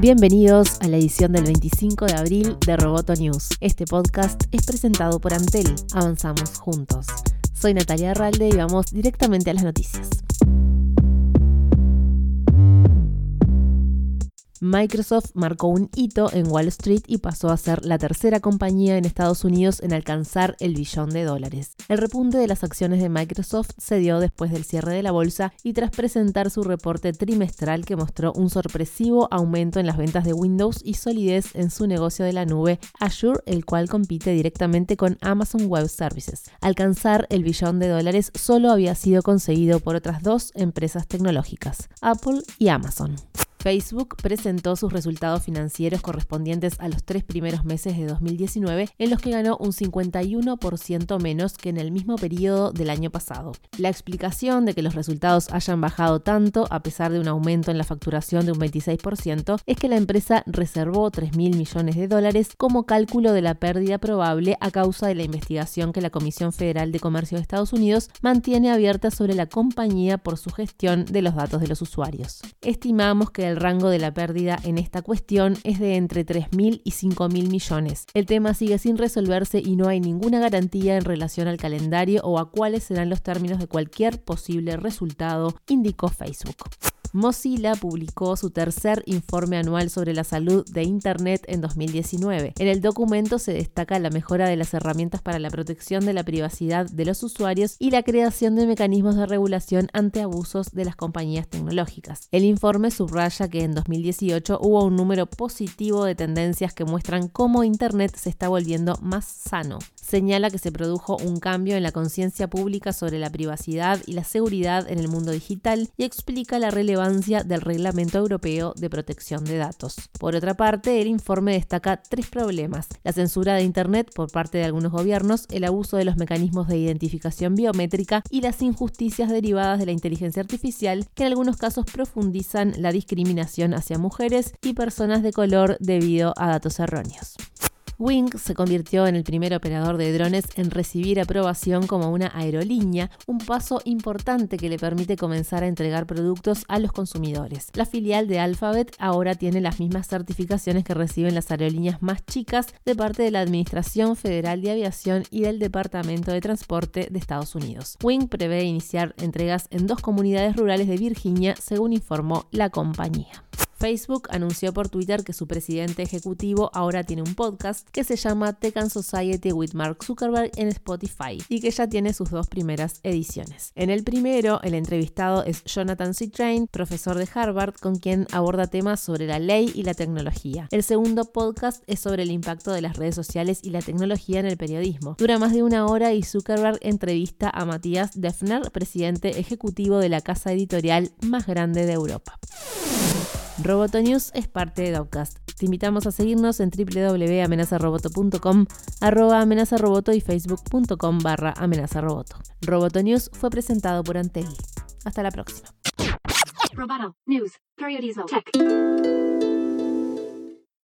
Bienvenidos a la edición del 25 de abril de Roboto News. Este podcast es presentado por Antel. Avanzamos juntos. Soy Natalia Arralde y vamos directamente a las noticias. Microsoft marcó un hito en Wall Street y pasó a ser la tercera compañía en Estados Unidos en alcanzar el billón de dólares. El repunte de las acciones de Microsoft se dio después del cierre de la bolsa y tras presentar su reporte trimestral que mostró un sorpresivo aumento en las ventas de Windows y solidez en su negocio de la nube Azure, el cual compite directamente con Amazon Web Services. Alcanzar el billón de dólares solo había sido conseguido por otras dos empresas tecnológicas, Apple y Amazon. Facebook presentó sus resultados financieros correspondientes a los tres primeros meses de 2019, en los que ganó un 51% menos que en el mismo periodo del año pasado. La explicación de que los resultados hayan bajado tanto, a pesar de un aumento en la facturación de un 26%, es que la empresa reservó 3 mil millones de dólares como cálculo de la pérdida probable a causa de la investigación que la Comisión Federal de Comercio de Estados Unidos mantiene abierta sobre la compañía por su gestión de los datos de los usuarios. Estimamos que el rango de la pérdida en esta cuestión es de entre 3.000 y 5.000 millones. El tema sigue sin resolverse y no hay ninguna garantía en relación al calendario o a cuáles serán los términos de cualquier posible resultado, indicó Facebook. Mozilla publicó su tercer informe anual sobre la salud de Internet en 2019. En el documento se destaca la mejora de las herramientas para la protección de la privacidad de los usuarios y la creación de mecanismos de regulación ante abusos de las compañías tecnológicas. El informe subraya que en 2018 hubo un número positivo de tendencias que muestran cómo Internet se está volviendo más sano. Señala que se produjo un cambio en la conciencia pública sobre la privacidad y la seguridad en el mundo digital y explica la relevancia del Reglamento Europeo de Protección de Datos. Por otra parte, el informe destaca tres problemas. La censura de Internet por parte de algunos gobiernos, el abuso de los mecanismos de identificación biométrica y las injusticias derivadas de la inteligencia artificial que en algunos casos profundizan la discriminación hacia mujeres y personas de color debido a datos erróneos. Wing se convirtió en el primer operador de drones en recibir aprobación como una aerolínea, un paso importante que le permite comenzar a entregar productos a los consumidores. La filial de Alphabet ahora tiene las mismas certificaciones que reciben las aerolíneas más chicas de parte de la Administración Federal de Aviación y del Departamento de Transporte de Estados Unidos. Wing prevé iniciar entregas en dos comunidades rurales de Virginia, según informó la compañía. Facebook anunció por Twitter que su presidente ejecutivo ahora tiene un podcast que se llama Tech and Society with Mark Zuckerberg en Spotify y que ya tiene sus dos primeras ediciones. En el primero, el entrevistado es Jonathan C. Profesor de Harvard, con quien aborda temas sobre la ley y la tecnología. El segundo podcast es sobre el impacto de las redes sociales y la tecnología en el periodismo. Dura más de una hora y Zuckerberg entrevista a Matías Defner, presidente ejecutivo de la casa editorial más grande de Europa. Roboto News es parte de Dowcast. Te invitamos a seguirnos en www.amenazaroboto.com, arroba amenazaroboto y facebook.com barra amenazaroboto. Roboto News fue presentado por Antel. Hasta la próxima. Roboto News.